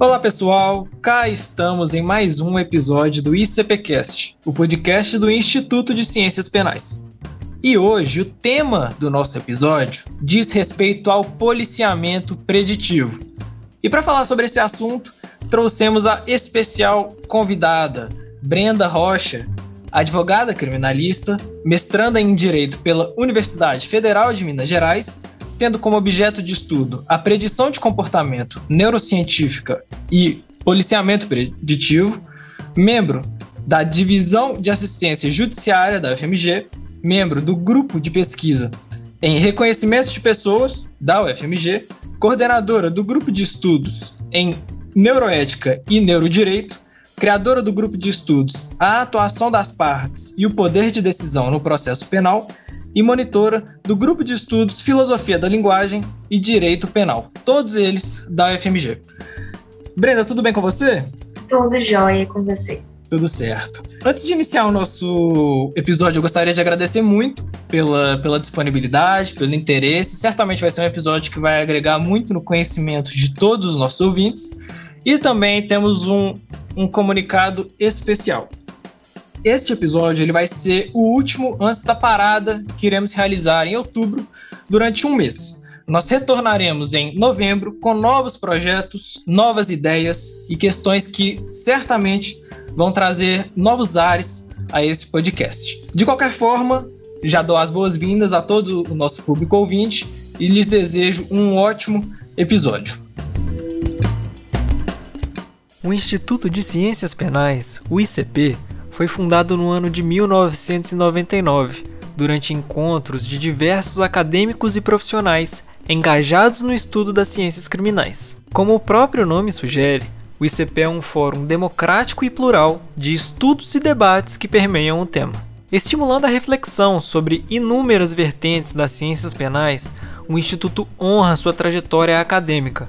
Olá pessoal, cá estamos em mais um episódio do ICPcast, o podcast do Instituto de Ciências Penais. E hoje o tema do nosso episódio diz respeito ao policiamento preditivo. E para falar sobre esse assunto, trouxemos a especial convidada, Brenda Rocha, advogada criminalista, mestranda em Direito pela Universidade Federal de Minas Gerais tendo como objeto de estudo a predição de comportamento neurocientífica e policiamento preditivo, membro da Divisão de Assistência Judiciária da UFMG, membro do Grupo de Pesquisa em Reconhecimentos de Pessoas da UFMG, coordenadora do Grupo de Estudos em Neuroética e Neurodireito, criadora do Grupo de Estudos A Atuação das Partes e o Poder de Decisão no Processo Penal e monitora do Grupo de Estudos Filosofia da Linguagem e Direito Penal, todos eles da UFMG. Brenda, tudo bem com você? Tudo jóia com você. Tudo certo. Antes de iniciar o nosso episódio, eu gostaria de agradecer muito pela, pela disponibilidade, pelo interesse. Certamente vai ser um episódio que vai agregar muito no conhecimento de todos os nossos ouvintes. E também temos um, um comunicado especial. Este episódio ele vai ser o último antes da parada que iremos realizar em outubro durante um mês. Nós retornaremos em novembro com novos projetos, novas ideias e questões que certamente vão trazer novos ares a esse podcast. De qualquer forma, já dou as boas-vindas a todo o nosso público ouvinte e lhes desejo um ótimo episódio. O Instituto de Ciências Penais, o ICP, foi fundado no ano de 1999, durante encontros de diversos acadêmicos e profissionais engajados no estudo das ciências criminais. Como o próprio nome sugere, o ICP é um fórum democrático e plural de estudos e debates que permeiam o tema. Estimulando a reflexão sobre inúmeras vertentes das ciências penais, o Instituto honra sua trajetória acadêmica,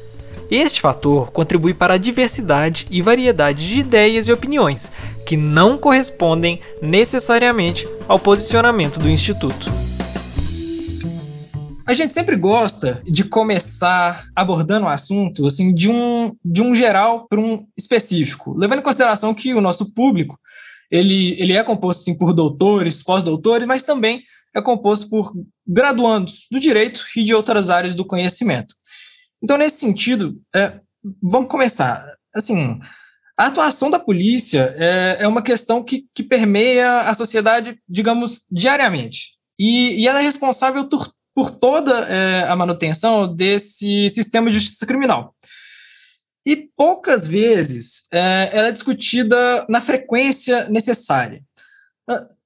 Este fator contribui para a diversidade e variedade de ideias e opiniões, que não correspondem necessariamente ao posicionamento do Instituto. A gente sempre gosta de começar abordando o um assunto assim de um, de um geral para um específico, levando em consideração que o nosso público ele, ele é composto assim, por doutores, pós-doutores, mas também é composto por graduandos do direito e de outras áreas do conhecimento. Então, nesse sentido, é, vamos começar. Assim, a atuação da polícia é, é uma questão que, que, permeia a sociedade, digamos, diariamente. E, e ela é responsável por, por toda é, a manutenção desse sistema de justiça criminal. E poucas vezes é, ela é discutida na frequência necessária.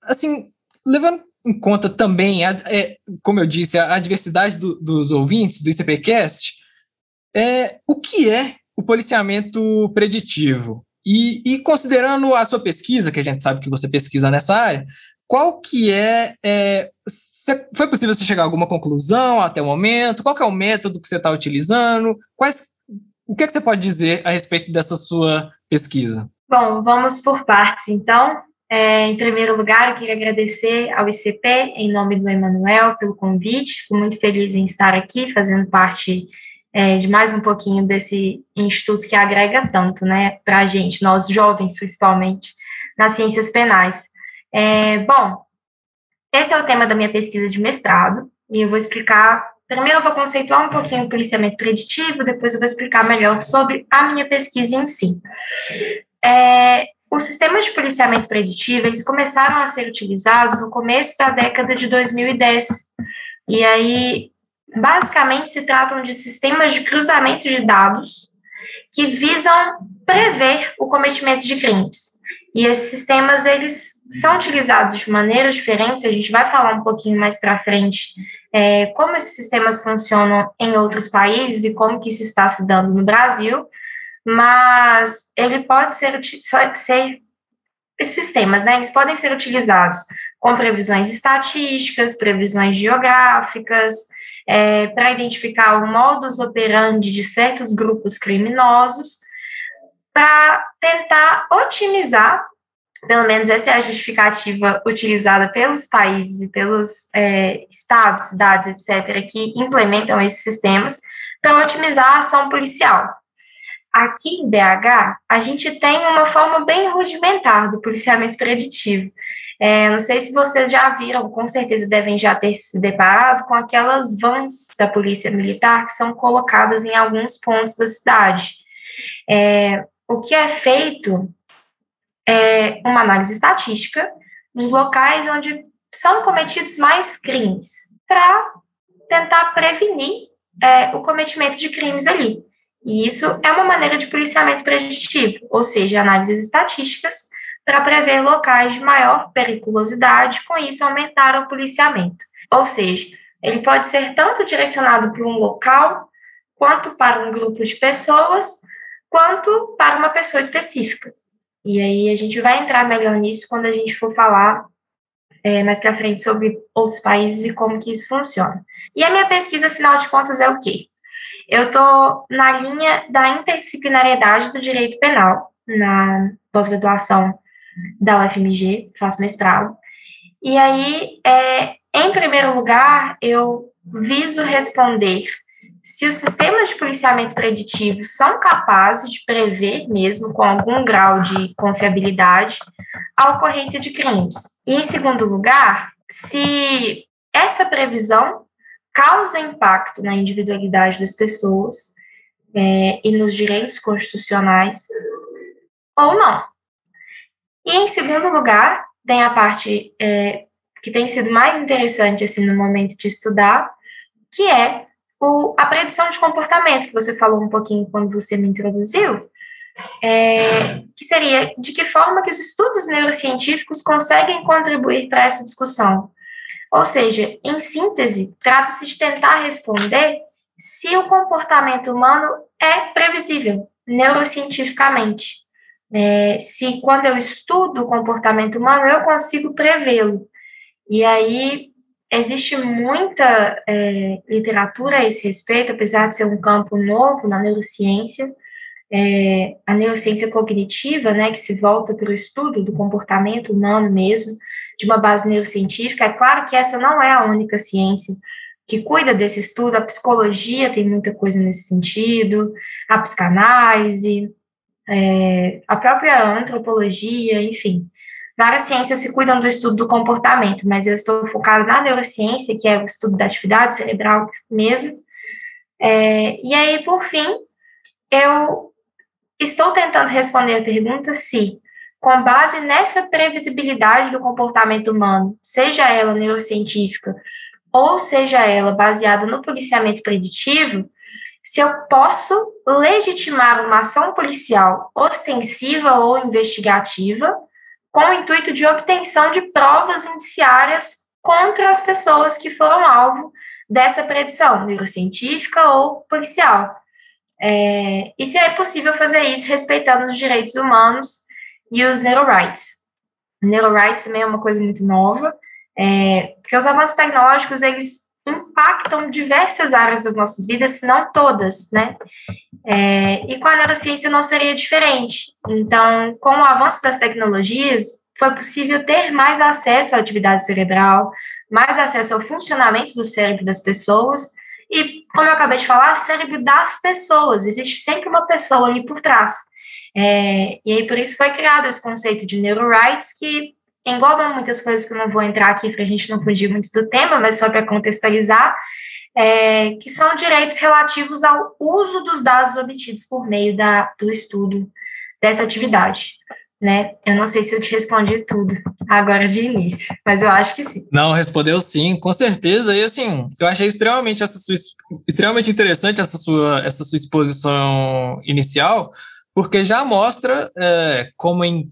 Assim, levando em conta também, é, como eu disse, a, a diversidade do, dos ouvintes do ICPcast, é, o que é o policiamento preditivo? E, e, considerando a sua pesquisa, que a gente sabe que você pesquisa nessa área, qual que é, é foi possível você chegar a alguma conclusão até o momento? Qual é o método que você está utilizando? Quais, o que, é que você pode dizer a respeito dessa sua pesquisa? Bom, vamos por partes, então. É, em primeiro lugar, eu queria agradecer ao ICP, em nome do Emanuel, pelo convite. Fico muito feliz em estar aqui, fazendo parte é, de mais um pouquinho desse instituto que agrega tanto, né, para a gente, nós jovens principalmente, nas ciências penais. É, bom, esse é o tema da minha pesquisa de mestrado, e eu vou explicar. Primeiro, eu vou conceituar um pouquinho o policiamento preditivo, depois eu vou explicar melhor sobre a minha pesquisa em si. É, os sistemas de policiamento preditivo, eles começaram a ser utilizados no começo da década de 2010. E aí, basicamente, se tratam de sistemas de cruzamento de dados que visam prever o cometimento de crimes. E esses sistemas, eles são utilizados de maneiras diferentes, a gente vai falar um pouquinho mais para frente é, como esses sistemas funcionam em outros países e como que isso está se dando no Brasil, mas ele pode ser, ser esses sistemas, né, eles podem ser utilizados com previsões estatísticas, previsões geográficas, é, para identificar o modus operandi de certos grupos criminosos, para tentar otimizar, pelo menos essa é a justificativa utilizada pelos países e pelos é, estados, cidades, etc., que implementam esses sistemas, para otimizar a ação policial. Aqui em BH, a gente tem uma forma bem rudimentar do policiamento preditivo. É, não sei se vocês já viram, com certeza devem já ter se deparado com aquelas vans da Polícia Militar que são colocadas em alguns pontos da cidade. É, o que é feito é uma análise estatística dos locais onde são cometidos mais crimes, para tentar prevenir é, o cometimento de crimes ali. E isso é uma maneira de policiamento preditivo, ou seja, análises estatísticas para prever locais de maior periculosidade, com isso aumentar o policiamento. Ou seja, ele pode ser tanto direcionado para um local, quanto para um grupo de pessoas, quanto para uma pessoa específica. E aí a gente vai entrar melhor nisso quando a gente for falar é, mais para frente sobre outros países e como que isso funciona. E a minha pesquisa, afinal de contas, é o quê? Eu estou na linha da interdisciplinariedade do direito penal, na pós-graduação da UFMG, faço mestrado. E aí, é, em primeiro lugar, eu viso responder se os sistemas de policiamento preditivo são capazes de prever, mesmo com algum grau de confiabilidade, a ocorrência de crimes. E, em segundo lugar, se essa previsão causa impacto na individualidade das pessoas é, e nos direitos constitucionais ou não. E em segundo lugar, tem a parte é, que tem sido mais interessante assim no momento de estudar, que é o, a predição de comportamento, que você falou um pouquinho quando você me introduziu, é, que seria de que forma que os estudos neurocientíficos conseguem contribuir para essa discussão. Ou seja, em síntese, trata-se de tentar responder se o comportamento humano é previsível neurocientificamente. É, se quando eu estudo o comportamento humano, eu consigo prevê-lo. E aí existe muita é, literatura a esse respeito, apesar de ser um campo novo na neurociência, é, a neurociência cognitiva, né, que se volta para o estudo do comportamento humano mesmo, de uma base neurocientífica. É claro que essa não é a única ciência que cuida desse estudo, a psicologia tem muita coisa nesse sentido, a psicanálise, é, a própria antropologia, enfim. Várias ciências se cuidam do estudo do comportamento, mas eu estou focada na neurociência, que é o estudo da atividade cerebral mesmo. É, e aí, por fim, eu Estou tentando responder a pergunta se, com base nessa previsibilidade do comportamento humano, seja ela neurocientífica ou seja ela baseada no policiamento preditivo, se eu posso legitimar uma ação policial ostensiva ou investigativa com o intuito de obtenção de provas indiciárias contra as pessoas que foram alvo dessa predição neurocientífica ou policial. É, e se é possível fazer isso respeitando os direitos humanos e os neurorights. Neurorights também é uma coisa muito nova, é, porque os avanços tecnológicos, eles impactam diversas áreas das nossas vidas, se não todas, né? É, e com a neurociência não seria diferente. Então, com o avanço das tecnologias, foi possível ter mais acesso à atividade cerebral, mais acesso ao funcionamento do cérebro das pessoas, e, como eu acabei de falar, cérebro das pessoas, existe sempre uma pessoa ali por trás. É, e aí, por isso foi criado esse conceito de neurorights, que engloba muitas coisas que eu não vou entrar aqui para a gente não fugir muito do tema, mas só para contextualizar, é, que são direitos relativos ao uso dos dados obtidos por meio da, do estudo dessa atividade. Né? Eu não sei se eu te respondi tudo agora de início, mas eu acho que sim. Não, respondeu sim, com certeza. E assim, eu achei extremamente essa sua, extremamente interessante essa sua essa sua exposição inicial, porque já mostra é, como em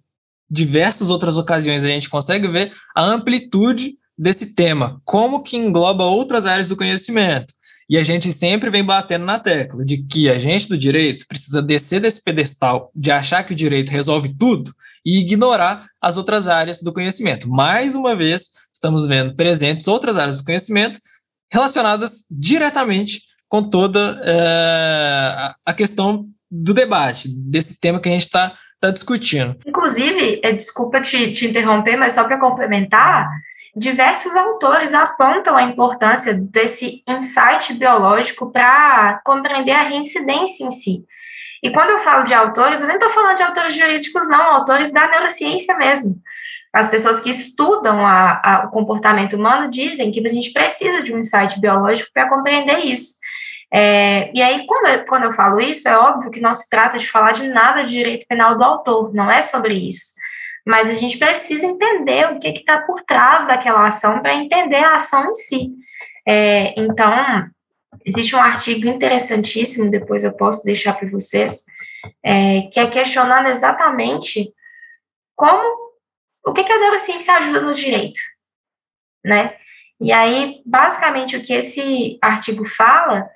diversas outras ocasiões a gente consegue ver a amplitude desse tema, como que engloba outras áreas do conhecimento. E a gente sempre vem batendo na tecla de que a gente do direito precisa descer desse pedestal de achar que o direito resolve tudo e ignorar as outras áreas do conhecimento. Mais uma vez, estamos vendo presentes outras áreas do conhecimento relacionadas diretamente com toda é, a questão do debate, desse tema que a gente está tá discutindo. Inclusive, é, desculpa te, te interromper, mas só para complementar, diversos autores apontam a importância desse insight biológico para compreender a reincidência em si. E quando eu falo de autores, eu nem estou falando de autores jurídicos, não, autores da neurociência mesmo. As pessoas que estudam a, a, o comportamento humano dizem que a gente precisa de um insight biológico para compreender isso. É, e aí, quando eu, quando eu falo isso, é óbvio que não se trata de falar de nada de direito penal do autor, não é sobre isso mas a gente precisa entender o que está por trás daquela ação para entender a ação em si. É, então, existe um artigo interessantíssimo, depois eu posso deixar para vocês, é, que é questionando exatamente como, o que, que a neurociência ajuda no direito, né? E aí, basicamente, o que esse artigo fala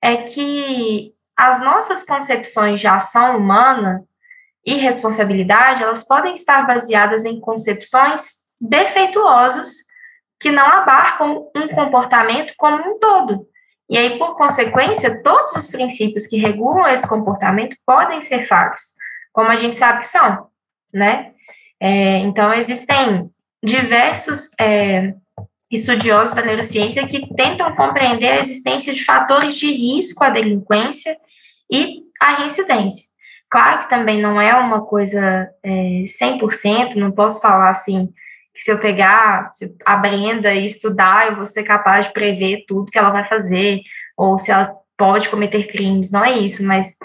é que as nossas concepções de ação humana e responsabilidade, elas podem estar baseadas em concepções defeituosas que não abarcam um comportamento como um todo. E aí, por consequência, todos os princípios que regulam esse comportamento podem ser falhos, como a gente sabe que são, né? É, então, existem diversos é, estudiosos da neurociência que tentam compreender a existência de fatores de risco à delinquência e à reincidência. Claro que também não é uma coisa é, 100%, não posso falar assim, que se eu pegar a Brenda e estudar, eu vou ser capaz de prever tudo que ela vai fazer, ou se ela pode cometer crimes, não é isso, mas,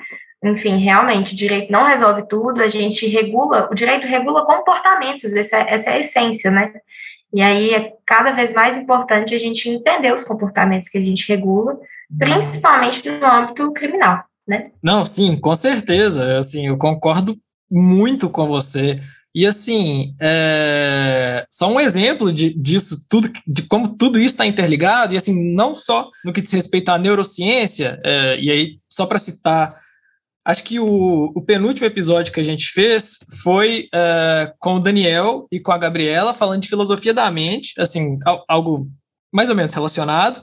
enfim, realmente, o direito não resolve tudo, a gente regula, o direito regula comportamentos, essa, essa é a essência, né? E aí é cada vez mais importante a gente entender os comportamentos que a gente regula, principalmente no âmbito criminal né? Não, sim, com certeza. Assim, eu concordo muito com você. E assim, é... só um exemplo de, disso tudo, de como tudo isso está interligado, e assim, não só no que diz respeito à neurociência, é... e aí, só para citar, acho que o, o, penúltimo episódio que a gente fez foi é, com o Daniel e com a Gabriela, falando de filosofia da mente, assim, algo mais ou menos relacionado.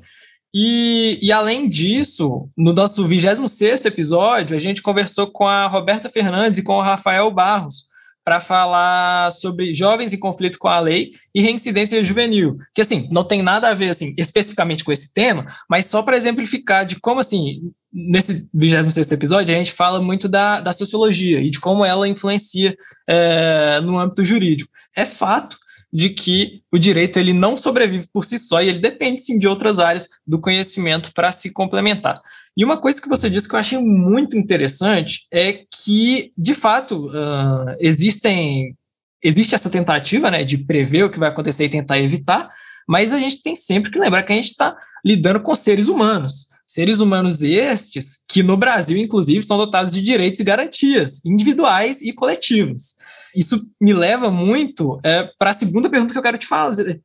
E, e, além disso, no nosso 26 episódio, a gente conversou com a Roberta Fernandes e com o Rafael Barros para falar sobre jovens em conflito com a lei e reincidência juvenil, que assim, não tem nada a ver assim especificamente com esse tema, mas só para exemplificar de como assim, nesse 26 episódio, a gente fala muito da, da sociologia e de como ela influencia é, no âmbito jurídico. É fato de que o direito ele não sobrevive por si só e ele depende sim de outras áreas do conhecimento para se complementar. E uma coisa que você disse que eu achei muito interessante é que, de fato, uh, existem existe essa tentativa né, de prever o que vai acontecer e tentar evitar, mas a gente tem sempre que lembrar que a gente está lidando com seres humanos. Seres humanos estes que no Brasil, inclusive, são dotados de direitos e garantias individuais e coletivas. Isso me leva muito é, para a segunda pergunta que eu quero te fazer,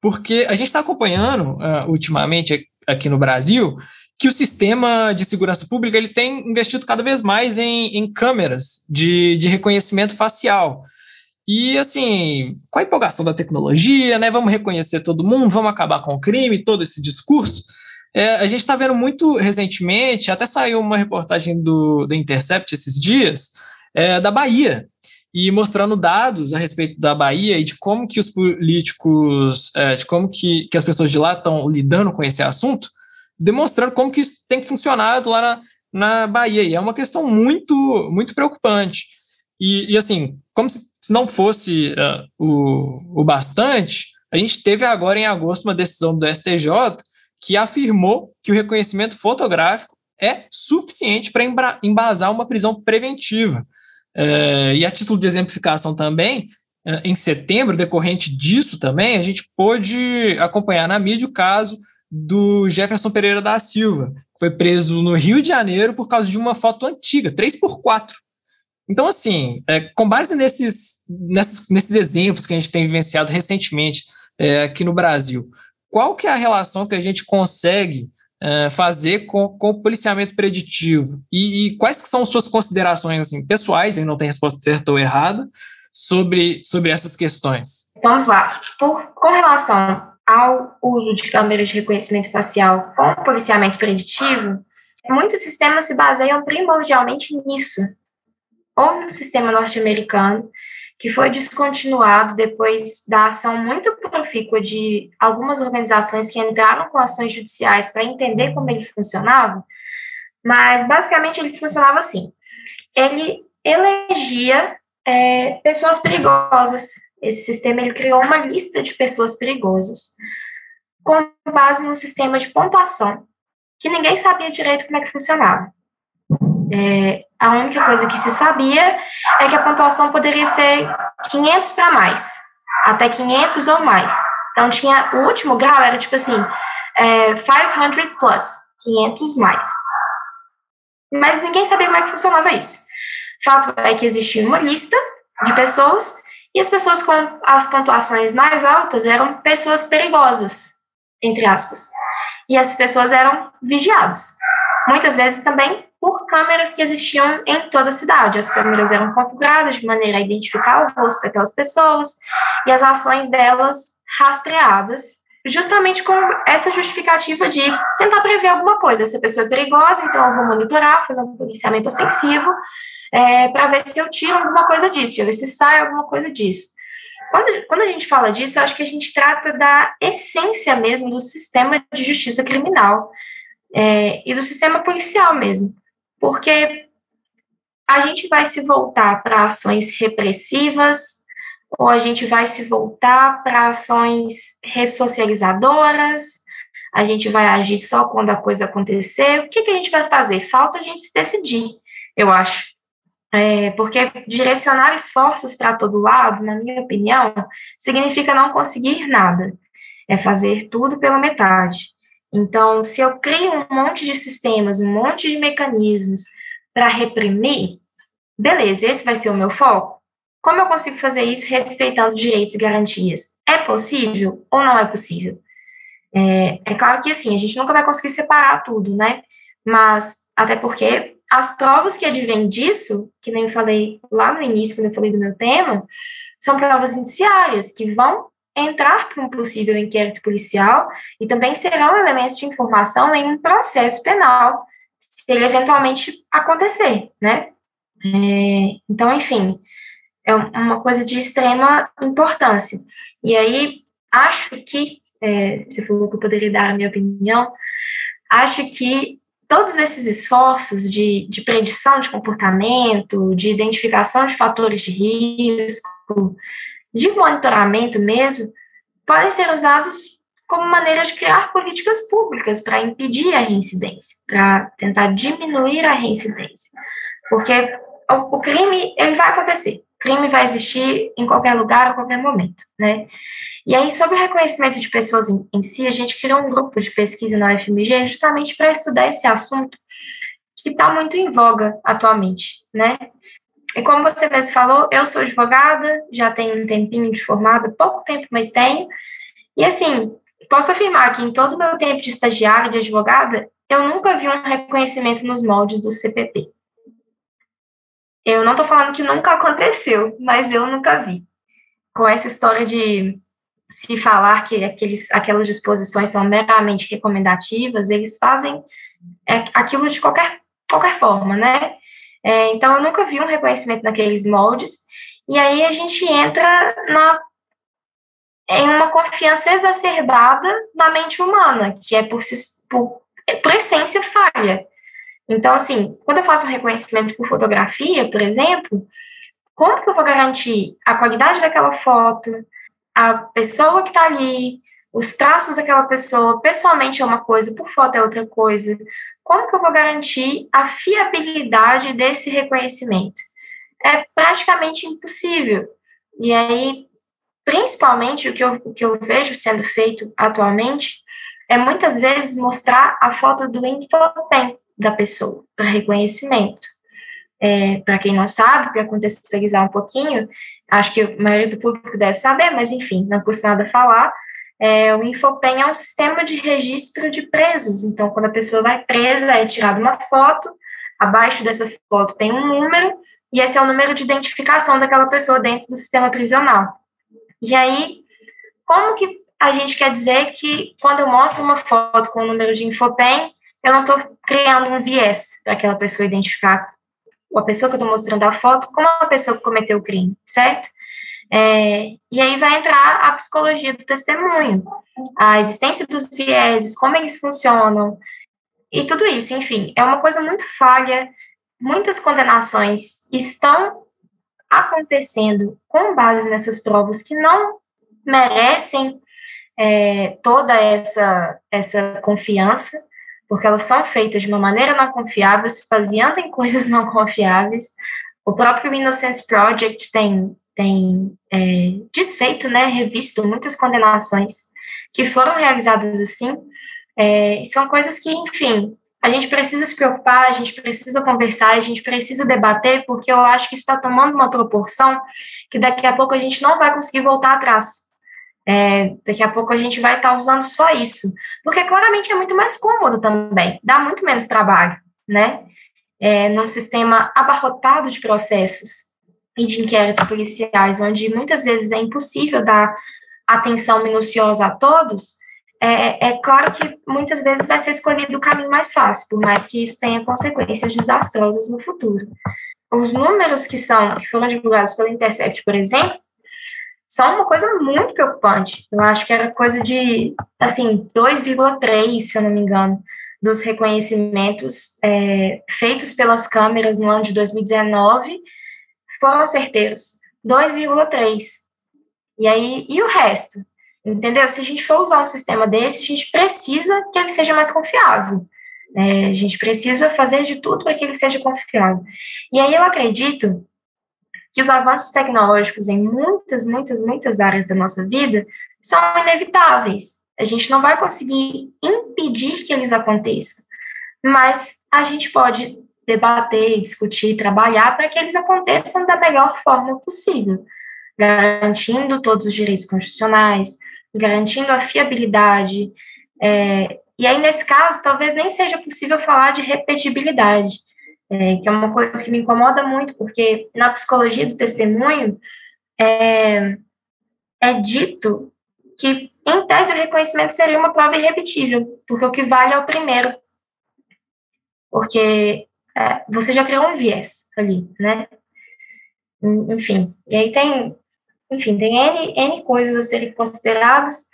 porque a gente está acompanhando uh, ultimamente aqui no Brasil que o sistema de segurança pública ele tem investido cada vez mais em, em câmeras de, de reconhecimento facial. E assim, com a empolgação da tecnologia, né? Vamos reconhecer todo mundo, vamos acabar com o crime, todo esse discurso. É, a gente está vendo muito recentemente, até saiu uma reportagem do, do Intercept esses dias, é, da Bahia, e mostrando dados a respeito da Bahia e de como que os políticos, é, de como que, que as pessoas de lá estão lidando com esse assunto, demonstrando como que isso tem funcionado lá na, na Bahia. E é uma questão muito, muito preocupante. E, e assim, como se, se não fosse uh, o, o bastante, a gente teve agora em agosto uma decisão do STJ que afirmou que o reconhecimento fotográfico é suficiente para embasar uma prisão preventiva. É, e a título de exemplificação também, é, em setembro, decorrente disso também, a gente pôde acompanhar na mídia o caso do Jefferson Pereira da Silva, que foi preso no Rio de Janeiro por causa de uma foto antiga, 3x4. Então, assim, é, com base nesses, nesses, nesses exemplos que a gente tem vivenciado recentemente é, aqui no Brasil, qual que é a relação que a gente consegue é, fazer com, com o policiamento preditivo? E, e, quais são suas considerações assim, pessoais, e não tem resposta certa ou errada, sobre, sobre essas questões? Vamos lá. Por, com relação ao uso de câmeras de reconhecimento facial com policiamento preditivo, muitos sistemas se baseiam primordialmente nisso. Houve um sistema norte-americano que foi descontinuado depois da ação muito profícua de algumas organizações que entraram com ações judiciais para entender como ele funcionava, mas basicamente ele funcionava assim: ele elegia é, pessoas perigosas esse sistema ele criou uma lista de pessoas perigosas com base num sistema de pontuação que ninguém sabia direito como é que funcionava. É, a única coisa que se sabia é que a pontuação poderia ser 500 para mais, até 500 ou mais. Então tinha o último grau era tipo assim, é, 500 plus, 500 mais. Mas ninguém sabia como é que funcionava isso. Fato é que existia uma lista de pessoas e as pessoas com as pontuações mais altas eram pessoas perigosas, entre aspas. E essas pessoas eram vigiadas. Muitas vezes também câmeras que existiam em toda a cidade. As câmeras eram configuradas de maneira a identificar o rosto daquelas pessoas e as ações delas rastreadas, justamente com essa justificativa de tentar prever alguma coisa. Essa pessoa é perigosa, então eu vou monitorar, fazer um policiamento ostensivo é, para ver se eu tiro alguma coisa disso, para ver se sai alguma coisa disso. Quando, quando a gente fala disso, eu acho que a gente trata da essência mesmo do sistema de justiça criminal é, e do sistema policial mesmo, porque a gente vai se voltar para ações repressivas ou a gente vai se voltar para ações ressocializadoras, a gente vai agir só quando a coisa acontecer, o que, que a gente vai fazer? Falta a gente se decidir, eu acho. É, porque direcionar esforços para todo lado, na minha opinião, significa não conseguir nada. É fazer tudo pela metade. Então, se eu crio um monte de sistemas, um monte de mecanismos para reprimir, beleza, esse vai ser o meu foco. Como eu consigo fazer isso respeitando direitos e garantias? É possível ou não é possível? É, é claro que assim, a gente nunca vai conseguir separar tudo, né? Mas até porque as provas que advêm disso, que nem falei lá no início, quando eu falei do meu tema, são provas indiciárias, que vão entrar para um possível inquérito policial e também serão elementos de informação em um processo penal, se ele eventualmente acontecer, né? É, então, enfim, é uma coisa de extrema importância. E aí, acho que, é, você falou que eu poderia dar a minha opinião, acho que todos esses esforços de, de predição de comportamento, de identificação de fatores de risco, de monitoramento mesmo, podem ser usados como maneira de criar políticas públicas para impedir a reincidência, para tentar diminuir a reincidência. Porque o, crime, ele vai acontecer, o crime vai existir em qualquer lugar, a qualquer momento, né? E aí, sobre o reconhecimento de pessoas em, em si, a gente criou um grupo de pesquisa na UFMG justamente para estudar esse assunto que está muito em voga atualmente, né? E como você mesmo falou, eu sou advogada, já tenho um tempinho de formada, pouco tempo, mas tenho. E assim, posso afirmar que em todo o meu tempo de estagiário, de advogada, eu nunca vi um reconhecimento nos moldes do CPP. Eu não estou falando que nunca aconteceu, mas eu nunca vi. Com essa história de se falar que aqueles, aquelas disposições são meramente recomendativas, eles fazem é, aquilo de qualquer, qualquer forma, né? É, então, eu nunca vi um reconhecimento naqueles moldes, e aí a gente entra na, em uma confiança exacerbada na mente humana, que é por, por, por essência falha. Então, assim, quando eu faço um reconhecimento por fotografia, por exemplo, como que eu vou garantir a qualidade daquela foto, a pessoa que está ali, os traços daquela pessoa, pessoalmente é uma coisa, por foto é outra coisa. Como que eu vou garantir a fiabilidade desse reconhecimento? é praticamente impossível. E aí, principalmente, o que eu, o que eu vejo sendo feito atualmente é muitas vezes mostrar a foto do infotem da pessoa para reconhecimento. É, para quem não sabe, para contextualizar um pouquinho, acho que a maioria do público deve saber, mas enfim, não custa nada falar. É, o Infopen é um sistema de registro de presos. Então, quando a pessoa vai presa, é tirada uma foto, abaixo dessa foto tem um número, e esse é o número de identificação daquela pessoa dentro do sistema prisional. E aí, como que a gente quer dizer que quando eu mostro uma foto com o número de Infopen, eu não estou criando um viés para aquela pessoa identificar a pessoa que eu estou mostrando a foto como a pessoa que cometeu o crime, certo? É, e aí vai entrar a psicologia do testemunho, a existência dos vieses, como eles funcionam, e tudo isso, enfim, é uma coisa muito falha. Muitas condenações estão acontecendo com base nessas provas que não merecem é, toda essa, essa confiança, porque elas são feitas de uma maneira não confiável, se baseando em coisas não confiáveis. O próprio Innocence Project tem, tem é, desfeito, né, revisto muitas condenações que foram realizadas assim. É, são coisas que, enfim, a gente precisa se preocupar, a gente precisa conversar, a gente precisa debater, porque eu acho que isso está tomando uma proporção que daqui a pouco a gente não vai conseguir voltar atrás. É, daqui a pouco a gente vai estar tá usando só isso, porque claramente é muito mais cômodo também, dá muito menos trabalho, né? É, num sistema abarrotado de processos e de inquéritos policiais, onde muitas vezes é impossível dar atenção minuciosa a todos, é, é, claro que muitas vezes vai ser escolhido o caminho mais fácil, por mais que isso tenha consequências desastrosas no futuro. Os números que são que foram divulgados pela Intercept, por exemplo, são uma coisa muito preocupante. Eu acho que era coisa de, assim, 2,3, se eu não me engano, dos reconhecimentos é, feitos pelas câmeras no ano de 2019 foram certeiros. 2,3. E aí, e o resto? Entendeu? Se a gente for usar um sistema desse, a gente precisa que ele seja mais confiável. É, a gente precisa fazer de tudo para que ele seja confiável. E aí eu acredito que os avanços tecnológicos em muitas, muitas, muitas áreas da nossa vida são inevitáveis. A gente não vai conseguir impedir que eles aconteçam, mas a gente pode debater, discutir, trabalhar para que eles aconteçam da melhor forma possível, garantindo todos os direitos constitucionais, garantindo a fiabilidade. É, e aí, nesse caso, talvez nem seja possível falar de repetibilidade, é, que é uma coisa que me incomoda muito, porque na psicologia do testemunho é, é dito que, em tese, o reconhecimento seria uma prova irrepetível, porque o que vale é o primeiro. Porque é, você já criou um viés ali, né? Enfim, e aí tem, enfim, tem N, N coisas a serem consideradas,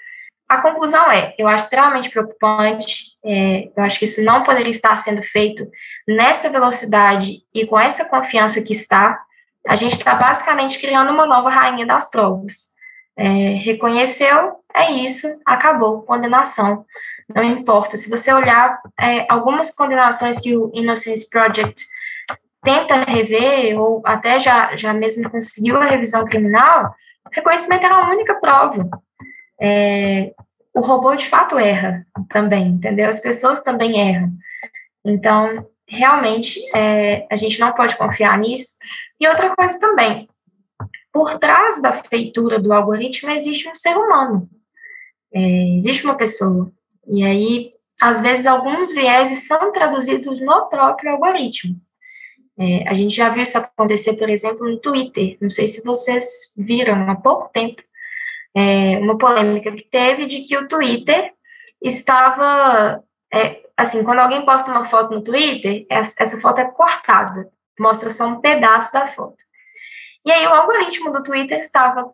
a conclusão é, eu acho extremamente preocupante, é, eu acho que isso não poderia estar sendo feito nessa velocidade e com essa confiança que está. A gente está basicamente criando uma nova rainha das provas. É, reconheceu, é isso, acabou, condenação. Não importa. Se você olhar é, algumas condenações que o Innocence Project tenta rever, ou até já, já mesmo conseguiu a revisão criminal, reconhecimento era a única prova é, o robô de fato erra também, entendeu? As pessoas também erram. Então, realmente, é, a gente não pode confiar nisso. E outra coisa também, por trás da feitura do algoritmo existe um ser humano, é, existe uma pessoa. E aí, às vezes, alguns vieses são traduzidos no próprio algoritmo. É, a gente já viu isso acontecer, por exemplo, no Twitter. Não sei se vocês viram há pouco tempo é, uma polêmica que teve de que o Twitter estava. É, assim, quando alguém posta uma foto no Twitter, essa, essa foto é cortada, mostra só um pedaço da foto. E aí o algoritmo do Twitter estava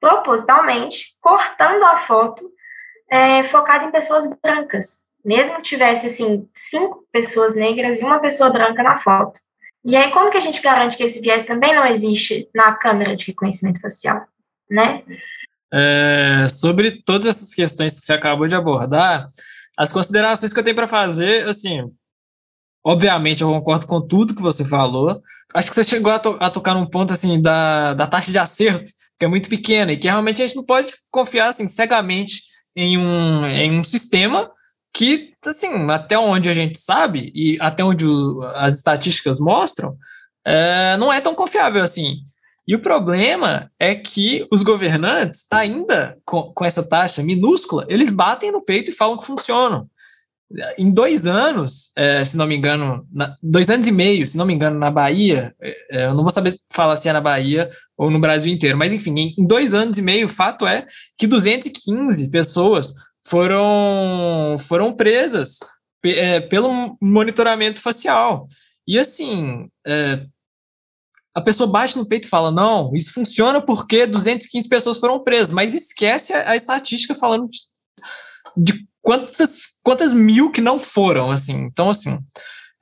propositalmente cortando a foto é, focada em pessoas brancas, mesmo que tivesse assim cinco pessoas negras e uma pessoa branca na foto. E aí como que a gente garante que esse viés também não existe na câmera de reconhecimento facial, né? É, sobre todas essas questões que você acabou de abordar, as considerações que eu tenho para fazer, assim, obviamente eu concordo com tudo que você falou. Acho que você chegou a, to a tocar num ponto assim da, da taxa de acerto, que é muito pequena, e que realmente a gente não pode confiar assim, cegamente em um, em um sistema que, assim, até onde a gente sabe, e até onde o, as estatísticas mostram, é, não é tão confiável assim. E o problema é que os governantes, ainda com, com essa taxa minúscula, eles batem no peito e falam que funcionam. Em dois anos, é, se não me engano, na, dois anos e meio, se não me engano, na Bahia, é, é eu não vou saber falar se é na Bahia ou no Brasil inteiro, mas enfim, em, dois anos e meio, o fato é que 215 pessoas foram, foram presas é, pelo monitoramento facial. E assim, é, a pessoa bate no peito e fala: não, isso funciona porque 215 pessoas foram presas, mas esquece a, a estatística falando de, de, quantas, quantas mil que não foram, assim. Então, assim,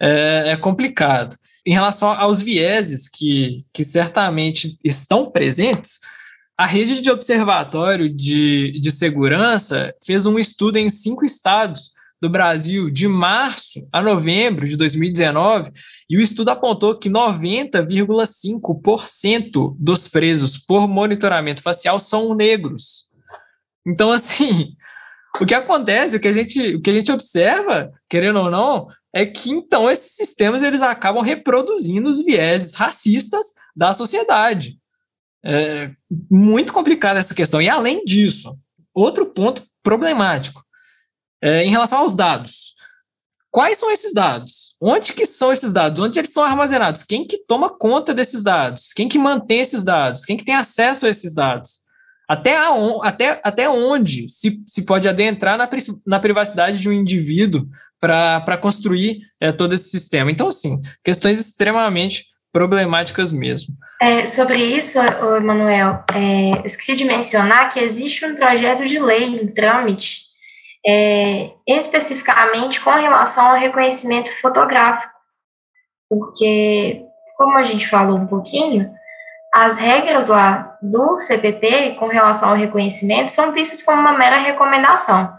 é, é complicado. Em relação aos vieses que, que certamente estão presentes, a rede de observatório de, de segurança fez um estudo em cinco estados do Brasil de março a novembro de 2019, e o estudo apontou que 90,5% dos presos por monitoramento facial são negros. Então, assim, o que acontece, o que a gente, o que a gente observa, querendo ou não, é que então esses sistemas eles acabam reproduzindo os vieses racistas da sociedade. É muito complicada essa questão. E além disso, outro ponto problemático é, em relação aos dados. Quais são esses dados? Onde que são esses dados? Onde eles são armazenados? Quem que toma conta desses dados? Quem que mantém esses dados? Quem que tem acesso a esses dados? Até, a, até, até onde se, se pode adentrar na, na privacidade de um indivíduo para construir é, todo esse sistema? Então, assim, questões extremamente problemáticas mesmo. É, sobre isso, Emanuel, é, eu esqueci de mencionar que existe um projeto de lei em trâmite é, especificamente com relação ao reconhecimento fotográfico, porque, como a gente falou um pouquinho, as regras lá do CPP com relação ao reconhecimento são vistas como uma mera recomendação.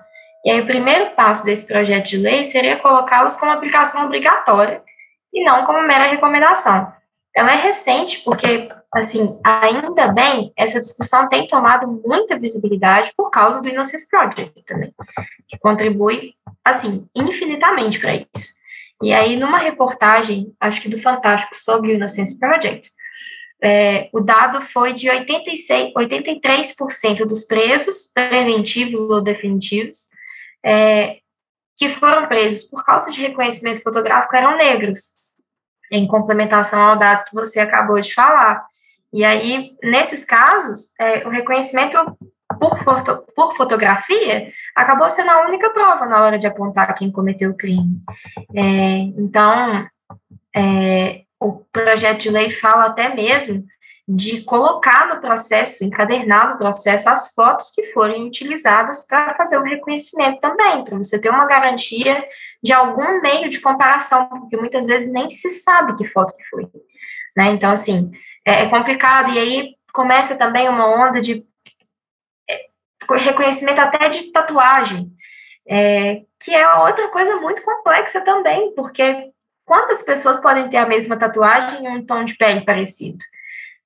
E aí, o primeiro passo desse projeto de lei seria colocá-las como aplicação obrigatória e não como mera recomendação. Ela é recente porque assim, ainda bem, essa discussão tem tomado muita visibilidade por causa do Innocence Project também, que contribui, assim, infinitamente para isso. E aí, numa reportagem, acho que do Fantástico, sobre o Innocence Project, é, o dado foi de 86, 83% dos presos, preventivos ou definitivos, é, que foram presos por causa de reconhecimento fotográfico eram negros, em complementação ao dado que você acabou de falar. E aí, nesses casos, é, o reconhecimento por, foto, por fotografia acabou sendo a única prova na hora de apontar quem cometeu o crime. É, então, é, o projeto de lei fala até mesmo de colocar no processo, encadernar no processo as fotos que forem utilizadas para fazer o reconhecimento também, para você ter uma garantia de algum meio de comparação, porque muitas vezes nem se sabe que foto que foi. Né? Então, assim, é, é complicado. E aí começa também uma onda de é, reconhecimento até de tatuagem, é, que é outra coisa muito complexa também, porque quantas pessoas podem ter a mesma tatuagem e um tom de pele parecido?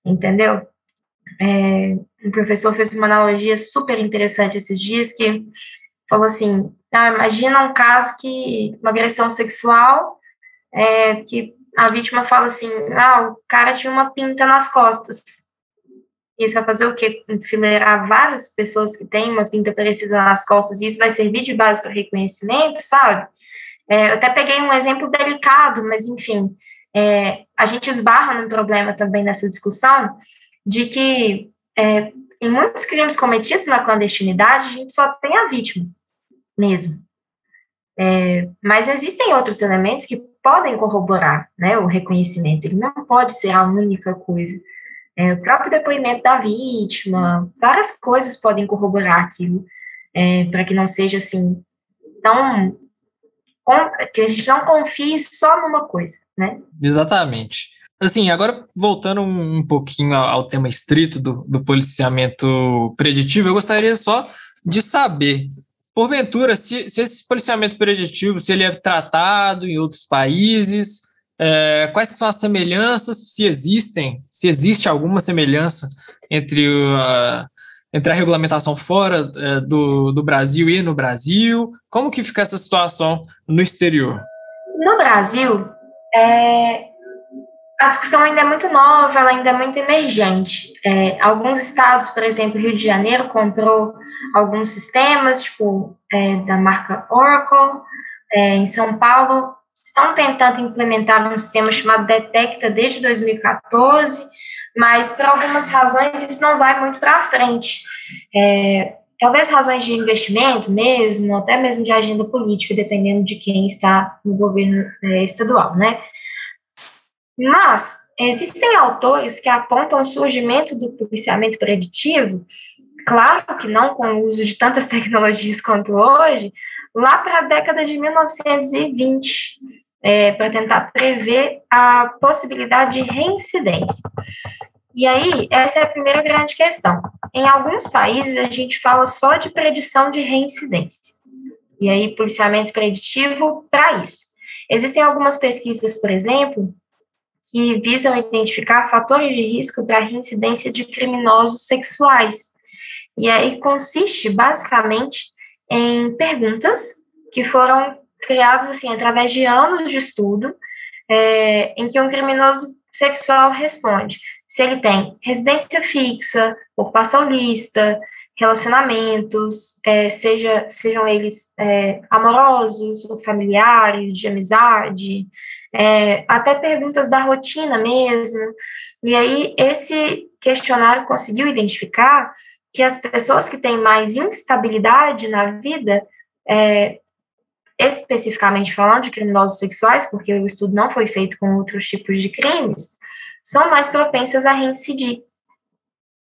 Entendeu? É, um professor fez uma analogia super interessante esses dias que falou assim: ah, imagina um caso que uma agressão sexual é, que a vítima fala assim: ah, o cara tinha uma pinta nas costas. E isso vai fazer o quê? Enfileirar várias pessoas que têm uma pinta parecida nas costas, e isso vai servir de base para reconhecimento, sabe? É, eu até peguei um exemplo delicado, mas enfim, é, a gente esbarra num problema também nessa discussão de que é, em muitos crimes cometidos na clandestinidade, a gente só tem a vítima mesmo. É, mas existem outros elementos que podem corroborar né, o reconhecimento, ele não pode ser a única coisa. É, o próprio depoimento da vítima, várias coisas podem corroborar aquilo, é, para que não seja assim, tão. Que a gente não confie só numa coisa, né? Exatamente. Assim, agora voltando um pouquinho ao tema estrito do, do policiamento preditivo, eu gostaria só de saber porventura, se, se, esse policiamento preditivo, se ele é tratado em outros países, é, quais são as semelhanças, se existem, se existe alguma semelhança entre, uh, entre a regulamentação fora uh, do, do Brasil e no Brasil? Como que fica essa situação no exterior? No Brasil, é, a discussão ainda é muito nova, ela ainda é muito emergente. É, alguns estados, por exemplo, Rio de Janeiro comprou alguns sistemas, tipo é, da marca Oracle. É, em São Paulo, estão tentando implementar um sistema chamado Detecta desde 2014, mas por algumas razões isso não vai muito para frente. É, talvez razões de investimento mesmo, até mesmo de agenda política, dependendo de quem está no governo é, estadual, né? Mas existem autores que apontam o surgimento do policiamento preditivo, claro que não com o uso de tantas tecnologias quanto hoje, lá para a década de 1920, é, para tentar prever a possibilidade de reincidência. E aí, essa é a primeira grande questão. Em alguns países, a gente fala só de predição de reincidência. E aí, policiamento preditivo para isso. Existem algumas pesquisas, por exemplo, que visam identificar fatores de risco para reincidência de criminosos sexuais. E aí consiste, basicamente, em perguntas que foram criadas assim através de anos de estudo, é, em que um criminoso sexual responde se ele tem residência fixa, ocupação lista, relacionamentos, é, seja, sejam eles é, amorosos ou familiares, de amizade, é, até perguntas da rotina mesmo. E aí, esse questionário conseguiu identificar que as pessoas que têm mais instabilidade na vida, é, especificamente falando de criminosos sexuais, porque o estudo não foi feito com outros tipos de crimes, são mais propensas a reincidir.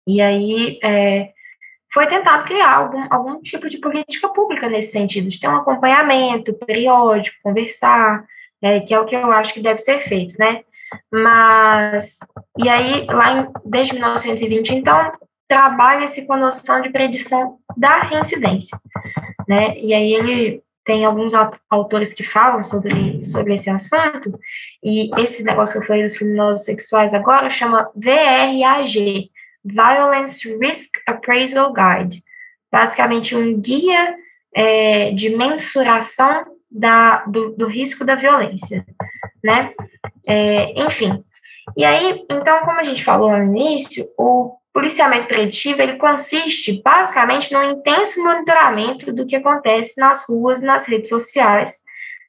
E aí é, foi tentado criar algum, algum tipo de política pública nesse sentido, de ter um acompanhamento periódico, conversar, é, que é o que eu acho que deve ser feito, né? Mas, e aí, lá em, desde 1920, então, trabalha-se com a noção de predição da reincidência, né? E aí ele tem alguns autores que falam sobre, sobre esse assunto, e esse negócio que eu falei dos criminosos sexuais agora chama VRAG, Violence Risk Appraisal Guide, basicamente um guia é, de mensuração da, do, do, risco da violência, né? É, enfim, e aí, então, como a gente falou no início, o policiamento preditivo ele consiste basicamente no intenso monitoramento do que acontece nas ruas, nas redes sociais,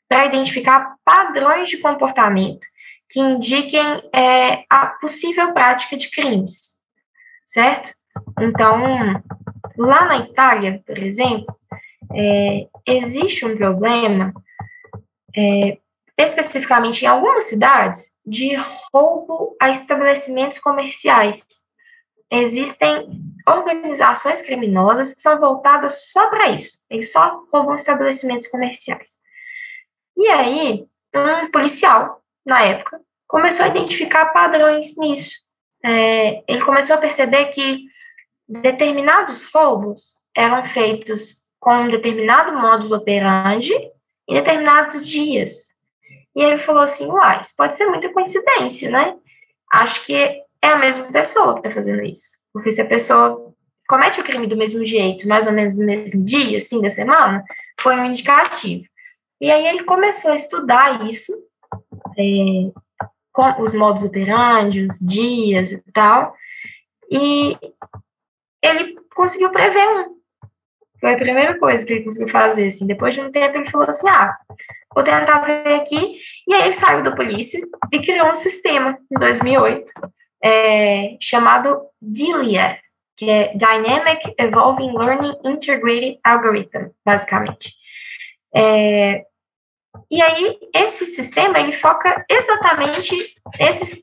para identificar padrões de comportamento que indiquem é, a possível prática de crimes, certo? Então, lá na Itália, por exemplo, é, existe um problema, é, especificamente em algumas cidades, de roubo a estabelecimentos comerciais. Existem organizações criminosas que são voltadas só para isso, eles só roubam estabelecimentos comerciais. E aí, um policial, na época, começou a identificar padrões nisso. É, ele começou a perceber que determinados roubos eram feitos com um determinado modus operandi em determinados dias. E ele falou assim, uai, isso pode ser muita coincidência, né? Acho que é a mesma pessoa que está fazendo isso. Porque se a pessoa comete o crime do mesmo jeito, mais ou menos no mesmo dia, assim, da semana, foi um indicativo. E aí ele começou a estudar isso, é, com os modos operandi, os dias e tal, e ele conseguiu prever um. Foi a primeira coisa que ele conseguiu fazer, assim. Depois de um tempo, ele falou assim, ah, vou tentar ver aqui. E aí ele saiu da polícia e criou um sistema, em 2008, é, chamado DILIA, que é Dynamic Evolving Learning Integrated Algorithm, basicamente. É, e aí, esse sistema, ele foca exatamente esses,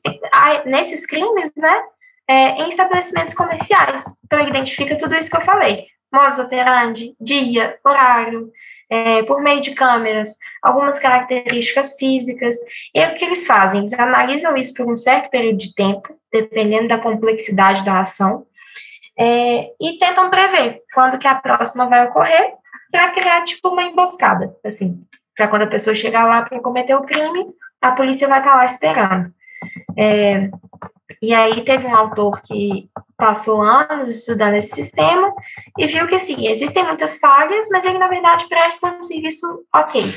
nesses crimes, né, é, em estabelecimentos comerciais. Então, ele identifica tudo isso que eu falei modus operandi, dia, horário, é, por meio de câmeras, algumas características físicas. E o que eles fazem? Eles analisam isso por um certo período de tempo, dependendo da complexidade da ação, é, e tentam prever quando que a próxima vai ocorrer para criar tipo uma emboscada, assim, para quando a pessoa chegar lá para cometer o crime, a polícia vai estar tá lá esperando. É, e aí teve um autor que passou anos estudando esse sistema e viu que, assim, existem muitas falhas, mas ele, na verdade, presta um serviço ok.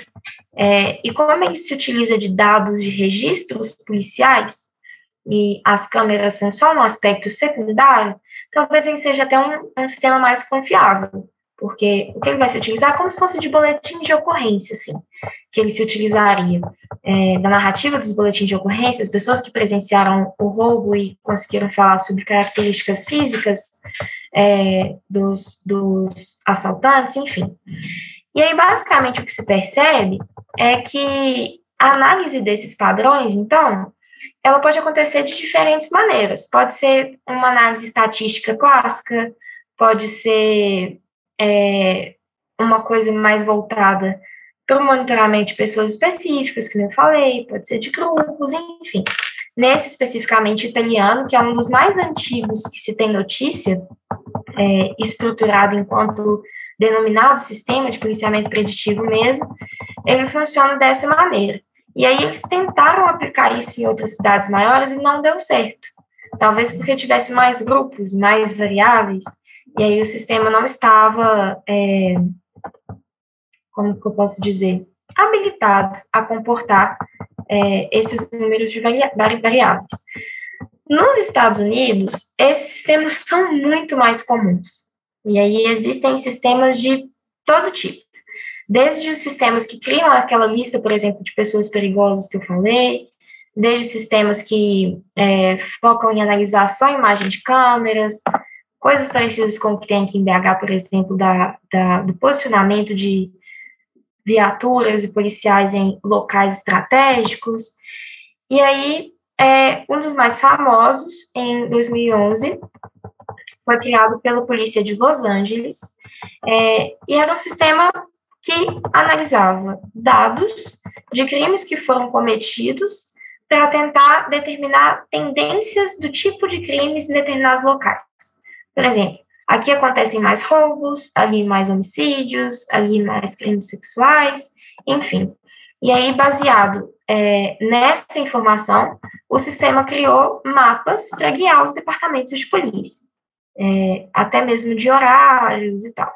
É, e como ele se utiliza de dados de registros policiais, e as câmeras são só um aspecto secundário, talvez ele seja até um, um sistema mais confiável porque o que ele vai se utilizar é como se fosse de boletim de ocorrência, assim, que ele se utilizaria é, da narrativa dos boletins de ocorrência, as pessoas que presenciaram o roubo e conseguiram falar sobre características físicas é, dos, dos assaltantes, enfim. E aí, basicamente, o que se percebe é que a análise desses padrões, então, ela pode acontecer de diferentes maneiras. Pode ser uma análise estatística clássica, pode ser é, uma coisa mais voltada para o monitoramento de pessoas específicas, que eu falei, pode ser de grupos, enfim. Nesse especificamente italiano, que é um dos mais antigos que se tem notícia, é, estruturado enquanto denominado sistema de policiamento preditivo mesmo, ele funciona dessa maneira. E aí eles tentaram aplicar isso em outras cidades maiores e não deu certo. Talvez porque tivesse mais grupos, mais variáveis, e aí o sistema não estava, é, como que eu posso dizer, habilitado a comportar é, esses números de variáveis. Nos Estados Unidos, esses sistemas são muito mais comuns. E aí existem sistemas de todo tipo. Desde os sistemas que criam aquela lista, por exemplo, de pessoas perigosas que eu falei, desde sistemas que é, focam em analisar só a imagem de câmeras, coisas parecidas com o que tem aqui em BH, por exemplo, da, da, do posicionamento de viaturas e policiais em locais estratégicos. E aí, é, um dos mais famosos, em 2011, foi criado pela polícia de Los Angeles, é, e era um sistema que analisava dados de crimes que foram cometidos para tentar determinar tendências do tipo de crimes em determinados locais. Por exemplo, aqui acontecem mais roubos, ali mais homicídios, ali mais crimes sexuais, enfim. E aí, baseado é, nessa informação, o sistema criou mapas para guiar os departamentos de polícia, é, até mesmo de horários e tal.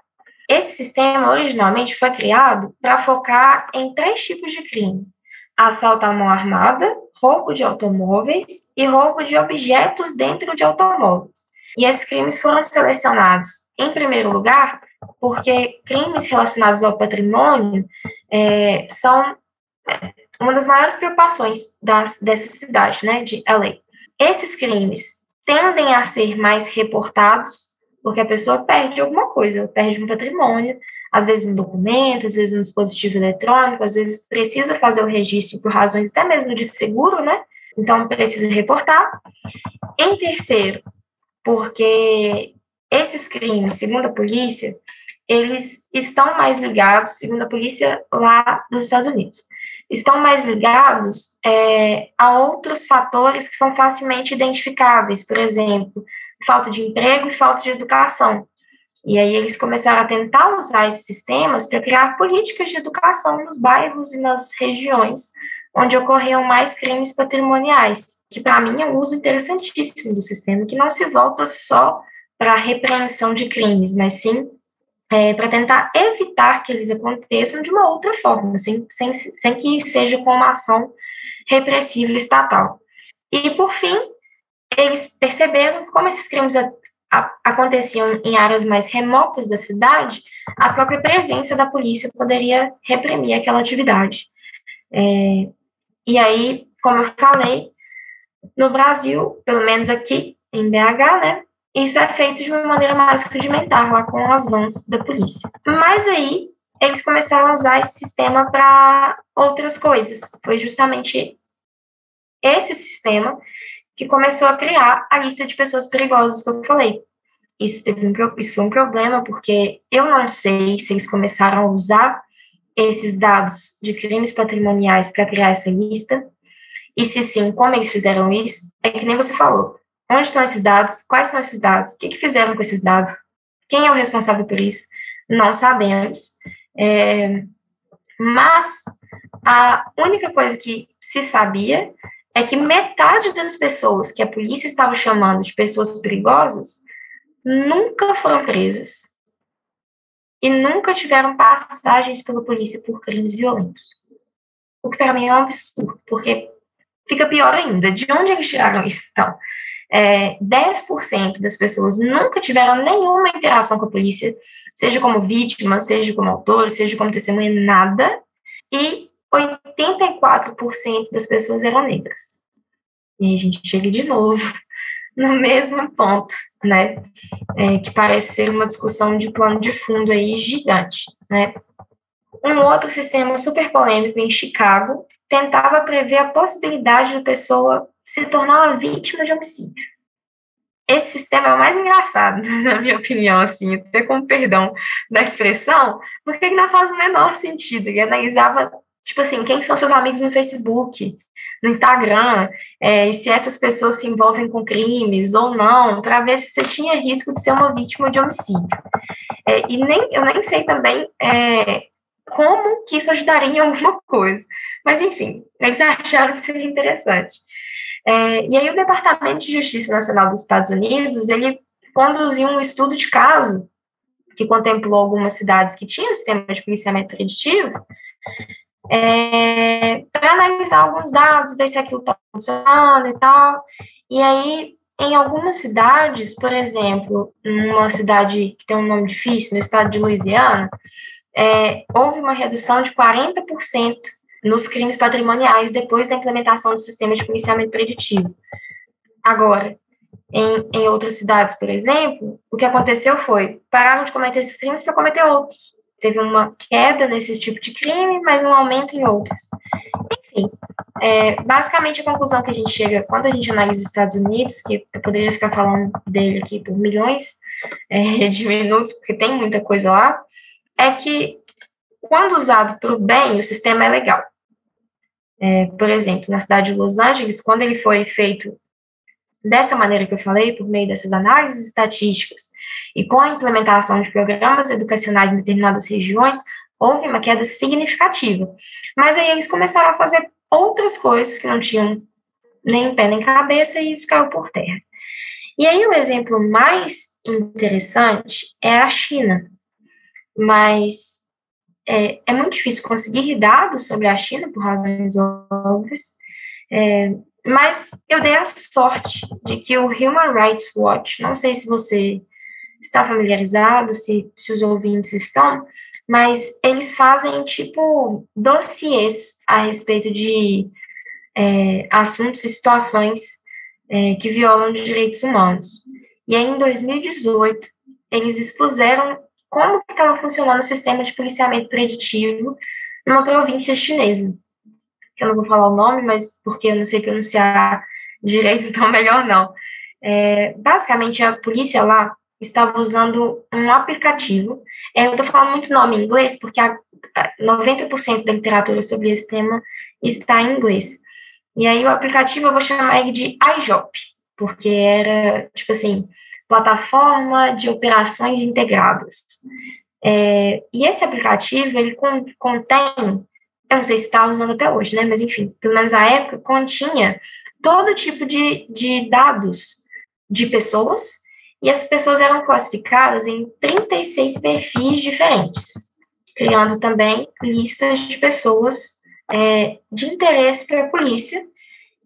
Esse sistema originalmente foi criado para focar em três tipos de crime: assalto à mão armada, roubo de automóveis e roubo de objetos dentro de automóveis. E esses crimes foram selecionados, em primeiro lugar, porque crimes relacionados ao patrimônio é, são é, uma das maiores preocupações das, dessa cidade, né, de LA. Esses crimes tendem a ser mais reportados porque a pessoa perde alguma coisa, perde um patrimônio, às vezes um documento, às vezes um dispositivo eletrônico, às vezes precisa fazer o registro por razões até mesmo de seguro, né? Então precisa reportar. Em terceiro, porque esses crimes, segundo a polícia, eles estão mais ligados, segundo a polícia lá dos Estados Unidos, estão mais ligados é, a outros fatores que são facilmente identificáveis, por exemplo, falta de emprego e falta de educação. E aí eles começaram a tentar usar esses sistemas para criar políticas de educação nos bairros e nas regiões onde ocorriam mais crimes patrimoniais, que para mim é um uso interessantíssimo do sistema, que não se volta só para a repreensão de crimes, mas sim é, para tentar evitar que eles aconteçam de uma outra forma, sem, sem, sem que seja com uma ação repressiva estatal. E, por fim, eles perceberam como esses crimes a, a, aconteciam em áreas mais remotas da cidade, a própria presença da polícia poderia reprimir aquela atividade. É, e aí, como eu falei, no Brasil, pelo menos aqui em BH, né, isso é feito de uma maneira mais rudimentar, lá com as vans da polícia. Mas aí, eles começaram a usar esse sistema para outras coisas. Foi justamente esse sistema que começou a criar a lista de pessoas perigosas que eu falei. Isso, teve um, isso foi um problema, porque eu não sei se eles começaram a usar esses dados de crimes patrimoniais para criar essa lista? E se sim, como eles fizeram isso? É que nem você falou. Onde estão esses dados? Quais são esses dados? O que, que fizeram com esses dados? Quem é o responsável por isso? não sabemos. É, mas a única coisa que se sabia é que metade das pessoas que a polícia estava chamando de pessoas perigosas nunca foram presas e nunca tiveram passagens pela polícia por crimes violentos. O que para mim é um absurdo, porque fica pior ainda. De onde eles tiraram isso, então? É, 10% das pessoas nunca tiveram nenhuma interação com a polícia, seja como vítima, seja como autor, seja como testemunha, nada, e 84% das pessoas eram negras. E a gente chega de novo no mesmo ponto, né? É, que parece ser uma discussão de plano de fundo aí gigante, né? Um outro sistema super polêmico em Chicago tentava prever a possibilidade da pessoa se tornar uma vítima de homicídio. Esse sistema é o mais engraçado, na minha opinião, assim, até com perdão da expressão, porque ele não faz o menor sentido. Ele analisava, tipo assim, quem são seus amigos no Facebook, no Instagram, é, se essas pessoas se envolvem com crimes ou não, para ver se você tinha risco de ser uma vítima de homicídio. É, e nem, eu nem sei também é, como que isso ajudaria em alguma coisa. Mas, enfim, eles acharam que seria interessante. É, e aí o Departamento de Justiça Nacional dos Estados Unidos, ele conduziu um estudo de caso que contemplou algumas cidades que tinham sistema de policiamento preditivo, é, para analisar alguns dados, ver se aquilo está funcionando e tal. E aí, em algumas cidades, por exemplo, numa cidade que tem um nome difícil, no estado de Louisiana, é, houve uma redução de 40% nos crimes patrimoniais depois da implementação do sistema de policiamento preditivo. Agora, em, em outras cidades, por exemplo, o que aconteceu foi pararam de cometer esses crimes para cometer outros. Teve uma queda nesse tipo de crime, mas um aumento em outros. Enfim, é, basicamente a conclusão que a gente chega quando a gente analisa os Estados Unidos, que eu poderia ficar falando dele aqui por milhões é, de minutos, porque tem muita coisa lá, é que quando usado para o bem, o sistema é legal. É, por exemplo, na cidade de Los Angeles, quando ele foi feito dessa maneira que eu falei, por meio dessas análises estatísticas e com a implementação de programas educacionais em determinadas regiões, houve uma queda significativa. Mas aí eles começaram a fazer outras coisas que não tinham nem pé nem cabeça e isso caiu por terra. E aí o exemplo mais interessante é a China. Mas é, é muito difícil conseguir dados sobre a China, por razões óbvias, é, mas eu dei a sorte de que o Human Rights Watch, não sei se você está familiarizado, se, se os ouvintes estão, mas eles fazem tipo dossiês a respeito de é, assuntos e situações é, que violam direitos humanos. E aí, em 2018, eles expuseram como estava funcionando o sistema de policiamento preditivo numa província chinesa. Eu não vou falar o nome, mas porque eu não sei pronunciar direito, então melhor não. É, basicamente, a polícia lá estava usando um aplicativo. É, eu estou falando muito nome em inglês, porque a, a 90% da literatura sobre esse tema está em inglês. E aí o aplicativo eu vou chamar ele de iJop, porque era, tipo assim, plataforma de operações integradas. É, e esse aplicativo, ele contém, eu não sei se está usando até hoje, né, mas enfim, pelo menos a época, continha todo tipo de, de dados de pessoas, e essas pessoas eram classificadas em 36 perfis diferentes, criando também listas de pessoas é, de interesse para a polícia,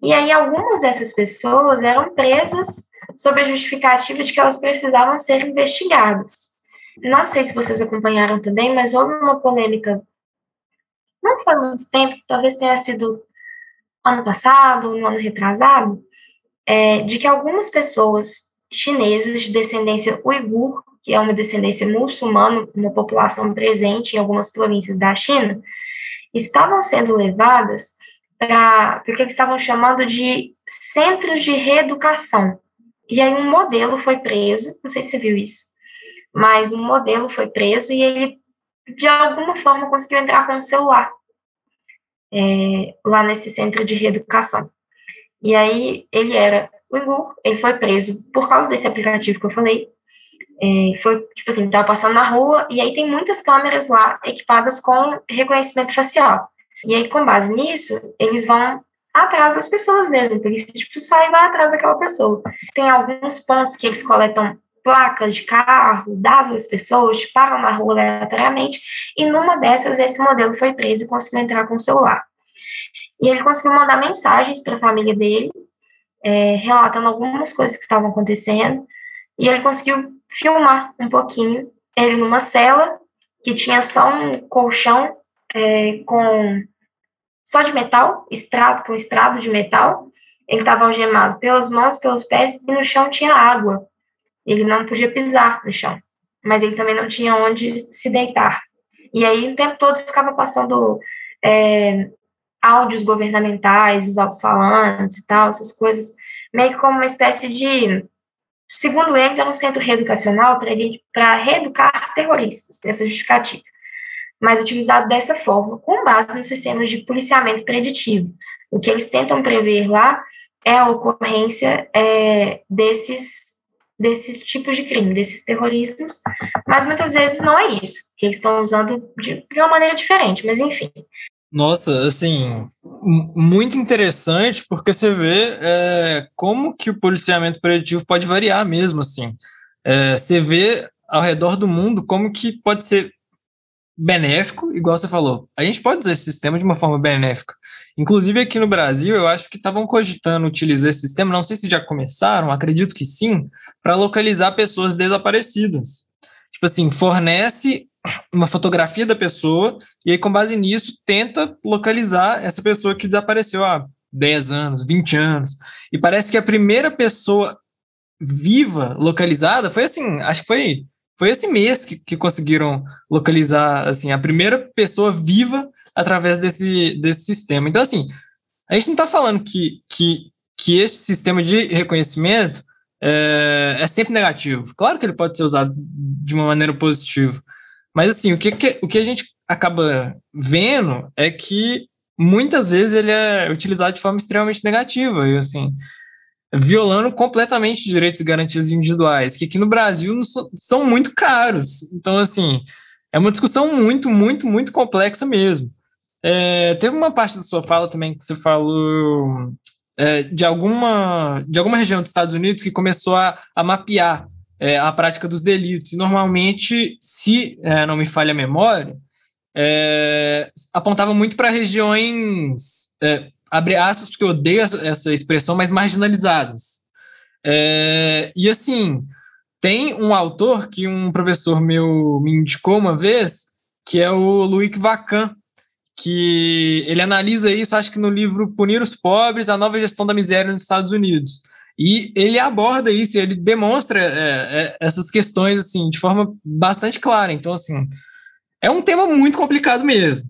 e aí algumas dessas pessoas eram presas sobre a justificativa de que elas precisavam ser investigadas. Não sei se vocês acompanharam também, mas houve uma polêmica, não foi muito tempo, talvez tenha sido ano passado, no ano retrasado, é, de que algumas pessoas chinesas de descendência uigur, que é uma descendência muçulmana, uma população presente em algumas províncias da China, estavam sendo levadas para o que estavam chamando de centros de reeducação. E aí um modelo foi preso, não sei se você viu isso, mas um modelo foi preso e ele, de alguma forma, conseguiu entrar com o celular é, lá nesse centro de reeducação. E aí ele era uigur, ele foi preso por causa desse aplicativo que eu falei, É, foi, tipo assim, tava passando na rua, e aí tem muitas câmeras lá equipadas com reconhecimento facial. E aí, com base nisso, eles vão atrás das pessoas mesmo, a polícia, tipo, sai e vai atrás daquela pessoa. Tem alguns pontos que eles coletam placas de carro, das pessoas, param na rua aleatoriamente, e numa dessas, esse modelo foi preso e conseguiu entrar com o celular. E ele conseguiu mandar mensagens para a família dele, é, relatando algumas coisas que estavam acontecendo, e ele conseguiu filmar um pouquinho ele numa cela que tinha só um colchão é, com só de metal, estrado com estrado de metal. Ele estava algemado pelas mãos, pelos pés e no chão tinha água. Ele não podia pisar no chão, mas ele também não tinha onde se deitar. E aí o tempo todo ficava passando é, áudios governamentais, os altos-falantes e tal, essas coisas, meio que como uma espécie de. Segundo eles, era um centro reeducacional para reeducar terroristas, essa justificativa. Mas utilizado dessa forma, com base nos sistemas de policiamento preditivo. O que eles tentam prever lá é a ocorrência é, desses, desses tipos de crime, desses terrorismos, mas muitas vezes não é isso, que eles estão usando de, de uma maneira diferente, mas enfim. Nossa, assim, muito interessante, porque você vê é, como que o policiamento preditivo pode variar mesmo, assim. É, você vê ao redor do mundo como que pode ser benéfico, igual você falou. A gente pode usar esse sistema de uma forma benéfica. Inclusive aqui no Brasil, eu acho que estavam cogitando utilizar esse sistema, não sei se já começaram, acredito que sim, para localizar pessoas desaparecidas. Tipo assim, fornece uma fotografia da pessoa e aí, com base nisso, tenta localizar essa pessoa que desapareceu há 10 anos, 20 anos. E parece que a primeira pessoa viva localizada foi assim, acho que foi, foi esse mês que, que conseguiram localizar assim, a primeira pessoa viva através desse, desse sistema. Então, assim, a gente não está falando que, que, que esse sistema de reconhecimento é, é sempre negativo. Claro que ele pode ser usado de uma maneira positiva. Mas assim, o que, que, o que a gente acaba vendo é que muitas vezes ele é utilizado de forma extremamente negativa, e assim, violando completamente direitos e garantias individuais, que aqui no Brasil são muito caros. Então, assim, é uma discussão muito, muito, muito complexa mesmo. É, teve uma parte da sua fala também que você falou é, de, alguma, de alguma região dos Estados Unidos que começou a, a mapear é, a prática dos delitos. Normalmente, se é, não me falha a memória, é, apontava muito para regiões, é, abre aspas, porque eu odeio essa, essa expressão, mas marginalizadas. É, e assim, tem um autor que um professor meu me indicou uma vez, que é o Louis Vacan, que ele analisa isso, acho que no livro Punir os Pobres, a nova gestão da miséria nos Estados Unidos. E ele aborda isso, ele demonstra é, é, essas questões assim de forma bastante clara. Então, assim, é um tema muito complicado mesmo,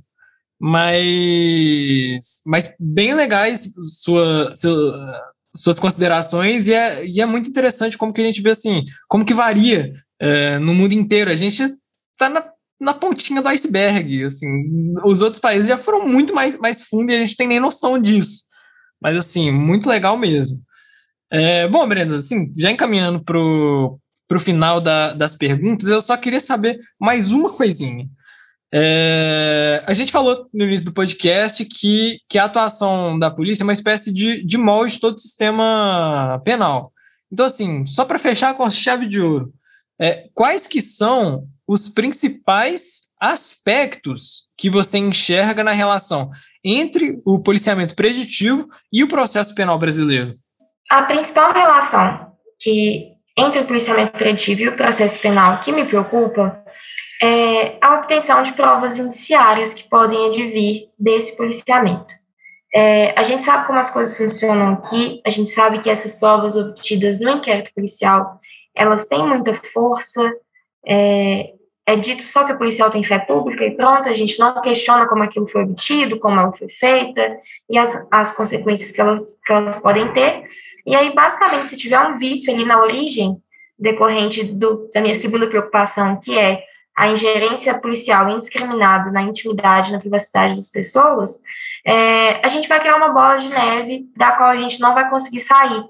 mas, mas bem legais sua, sua, suas considerações e é, e é muito interessante como que a gente vê assim, como que varia é, no mundo inteiro. A gente está na, na pontinha do iceberg, assim, os outros países já foram muito mais, mais fundo e a gente tem nem noção disso. Mas assim, muito legal mesmo. É, bom, Brenda, assim, já encaminhando para o final da, das perguntas, eu só queria saber mais uma coisinha. É, a gente falou no início do podcast que, que a atuação da polícia é uma espécie de, de molde de todo o sistema penal. Então, assim, só para fechar com chave de ouro, é, quais que são os principais aspectos que você enxerga na relação entre o policiamento preditivo e o processo penal brasileiro? A principal relação que entre o policiamento preditivo e o processo penal que me preocupa é a obtenção de provas indiciárias que podem advir desse policiamento. É, a gente sabe como as coisas funcionam aqui, a gente sabe que essas provas obtidas no inquérito policial, elas têm muita força, é, é dito só que o policial tem fé pública e pronto, a gente não questiona como aquilo foi obtido, como ela foi feita e as, as consequências que elas, que elas podem ter, e aí, basicamente, se tiver um vício ali na origem decorrente do, da minha segunda preocupação, que é a ingerência policial indiscriminada na intimidade, na privacidade das pessoas, é, a gente vai criar uma bola de neve da qual a gente não vai conseguir sair.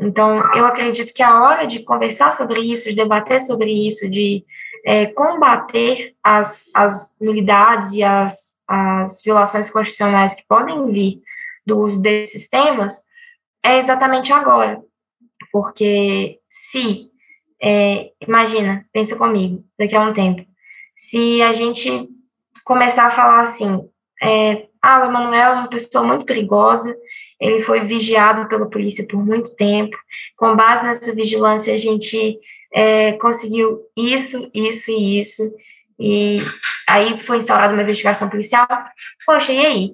Então, eu acredito que a hora de conversar sobre isso, de debater sobre isso, de é, combater as, as nulidades e as, as violações constitucionais que podem vir do uso desses temas, é exatamente agora. Porque se, é, imagina, pensa comigo, daqui a um tempo, se a gente começar a falar assim, é, ah, o Emanuel é uma pessoa muito perigosa, ele foi vigiado pela polícia por muito tempo, com base nessa vigilância a gente é, conseguiu isso, isso e isso, e aí foi instaurada uma investigação policial, poxa, e aí?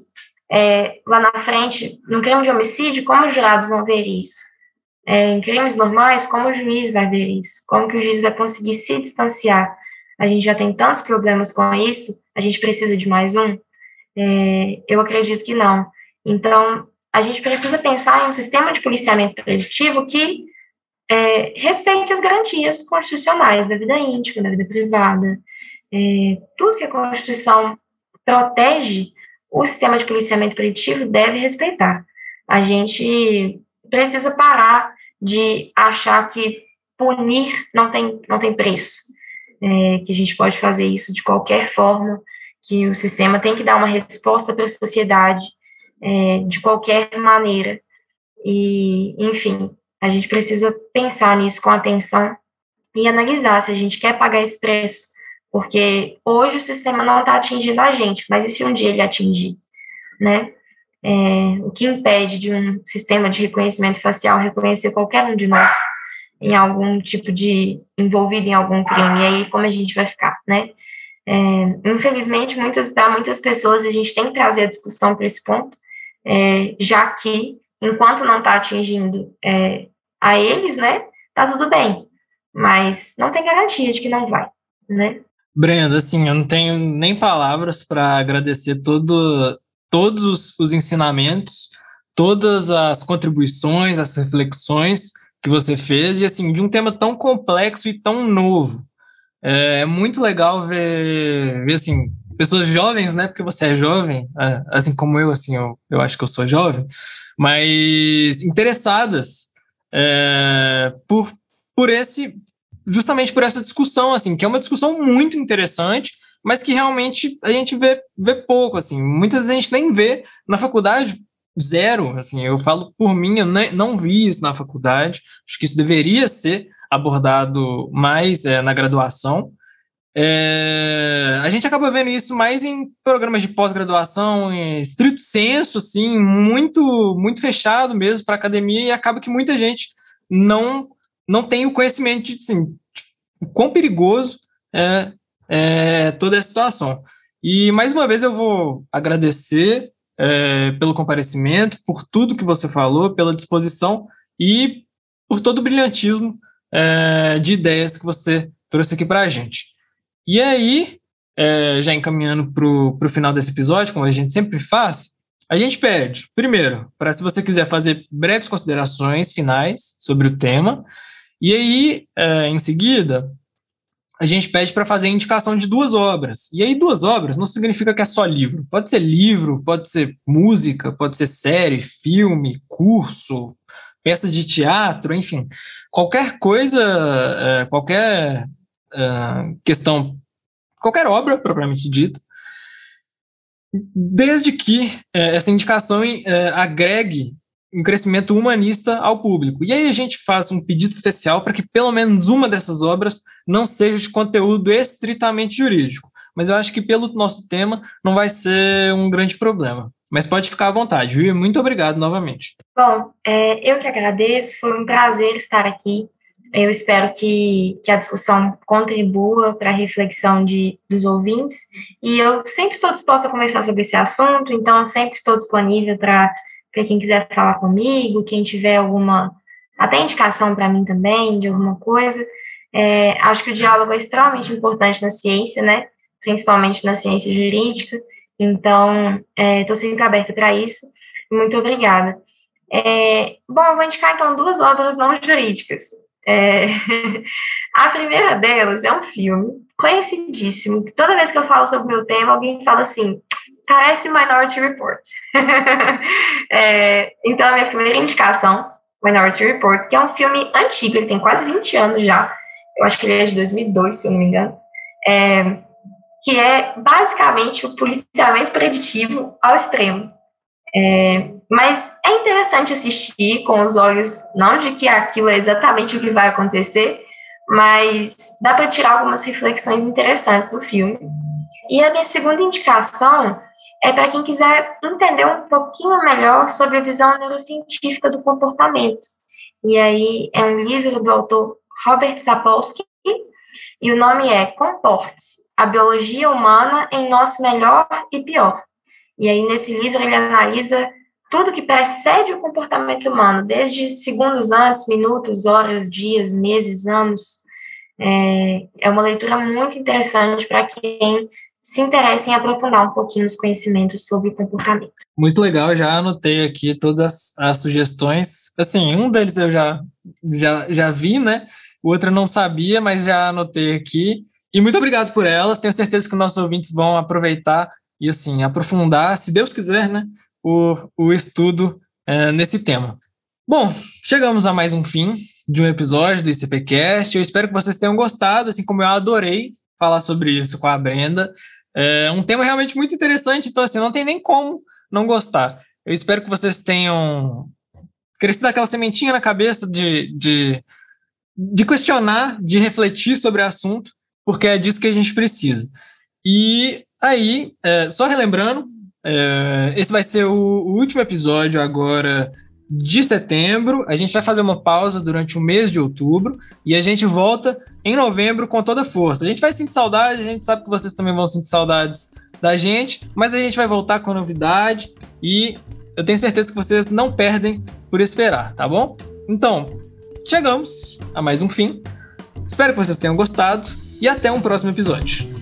É, lá na frente, no crime de homicídio, como os jurados vão ver isso? É, em crimes normais, como o juiz vai ver isso? Como que o juiz vai conseguir se distanciar? A gente já tem tantos problemas com isso, a gente precisa de mais um? É, eu acredito que não. Então, a gente precisa pensar em um sistema de policiamento preditivo que é, respeite as garantias constitucionais da vida íntima, da vida privada. É, tudo que a Constituição protege, o sistema de policiamento preditivo deve respeitar. A gente precisa parar de achar que punir não tem, não tem preço, é, que a gente pode fazer isso de qualquer forma, que o sistema tem que dar uma resposta para a sociedade é, de qualquer maneira. E, enfim, a gente precisa pensar nisso com atenção e analisar se a gente quer pagar esse preço, porque hoje o sistema não está atingindo a gente, mas e se um dia ele atingir, né? É, o que impede de um sistema de reconhecimento facial reconhecer qualquer um de nós em algum tipo de envolvido em algum crime, e aí como a gente vai ficar, né? É, infelizmente, muitas para muitas pessoas a gente tem que trazer a discussão para esse ponto, é, já que enquanto não está atingindo é, a eles, né, tá tudo bem, mas não tem garantia de que não vai, né? Brenda, assim, eu não tenho nem palavras para agradecer todo, todos os, os ensinamentos, todas as contribuições, as reflexões que você fez, e assim, de um tema tão complexo e tão novo. É, é muito legal ver, ver assim, pessoas jovens, né? Porque você é jovem, assim como eu, assim, eu, eu acho que eu sou jovem, mas interessadas é, por, por esse, justamente por essa discussão, assim, que é uma discussão muito interessante, mas que realmente a gente vê, vê pouco, assim, muitas vezes a gente nem vê na faculdade zero, assim, eu falo por mim, eu nem, não vi isso na faculdade, acho que isso deveria ser abordado mais é, na graduação. É, a gente acaba vendo isso mais em programas de pós-graduação, em estrito senso, assim, muito, muito fechado mesmo para a academia, e acaba que muita gente não, não tem o conhecimento de assim, quão perigoso é, é toda essa situação. E mais uma vez eu vou agradecer é, pelo comparecimento, por tudo que você falou, pela disposição e por todo o brilhantismo é, de ideias que você trouxe aqui para a gente. E aí, é, já encaminhando para o final desse episódio, como a gente sempre faz, a gente pede, primeiro, para se você quiser fazer breves considerações finais sobre o tema, e aí, é, em seguida, a gente pede para fazer a indicação de duas obras. E aí, duas obras não significa que é só livro. Pode ser livro, pode ser música, pode ser série, filme, curso, peça de teatro, enfim qualquer coisa, é, qualquer questão, qualquer obra propriamente dita, desde que essa indicação agregue um crescimento humanista ao público. E aí a gente faz um pedido especial para que pelo menos uma dessas obras não seja de conteúdo estritamente jurídico. Mas eu acho que pelo nosso tema não vai ser um grande problema. Mas pode ficar à vontade, viu? Muito obrigado novamente. Bom, é, eu que agradeço, foi um prazer estar aqui. Eu espero que, que a discussão contribua para a reflexão de, dos ouvintes. E eu sempre estou disposta a conversar sobre esse assunto, então sempre estou disponível para quem quiser falar comigo, quem tiver alguma, até indicação para mim também, de alguma coisa. É, acho que o diálogo é extremamente importante na ciência, né? Principalmente na ciência jurídica. Então, estou é, sempre aberta para isso. Muito obrigada. É, bom, eu vou indicar então duas obras não jurídicas. É, a primeira delas é um filme conhecidíssimo, que toda vez que eu falo sobre o meu tema, alguém fala assim, parece Minority Report. é, então, a minha primeira indicação Minority Report, que é um filme antigo, ele tem quase 20 anos já. Eu acho que ele é de 2002, se eu não me engano. É, que é basicamente o policiamento preditivo ao extremo. É, mas é interessante assistir com os olhos, não de que aquilo é exatamente o que vai acontecer, mas dá para tirar algumas reflexões interessantes do filme. E a minha segunda indicação é para quem quiser entender um pouquinho melhor sobre a visão neurocientífica do comportamento. E aí é um livro do autor Robert Sapolsky, e o nome é Comporte-se, a biologia humana em nosso melhor e pior. E aí nesse livro ele analisa tudo que precede o comportamento humano, desde segundos antes, minutos, horas, dias, meses, anos. É, é uma leitura muito interessante para quem se interessa em aprofundar um pouquinho os conhecimentos sobre comportamento. Muito legal, já anotei aqui todas as, as sugestões. Assim, um deles eu já, já, já vi, né? O outro eu não sabia, mas já anotei aqui. E muito obrigado por elas. Tenho certeza que nossos ouvintes vão aproveitar e, assim, aprofundar, se Deus quiser, né? O, o estudo é, nesse tema. Bom, chegamos a mais um fim de um episódio do ICPcast. Eu espero que vocês tenham gostado, assim como eu adorei falar sobre isso com a Brenda. É um tema realmente muito interessante, então assim, não tem nem como não gostar. Eu espero que vocês tenham crescido aquela sementinha na cabeça de, de, de questionar, de refletir sobre o assunto, porque é disso que a gente precisa. E aí, é, só relembrando, é, esse vai ser o, o último episódio agora de setembro. A gente vai fazer uma pausa durante o mês de outubro e a gente volta em novembro com toda força. A gente vai sentir saudade, a gente sabe que vocês também vão sentir saudades da gente, mas a gente vai voltar com novidade e eu tenho certeza que vocês não perdem por esperar, tá bom? Então, chegamos a mais um fim. Espero que vocês tenham gostado e até um próximo episódio.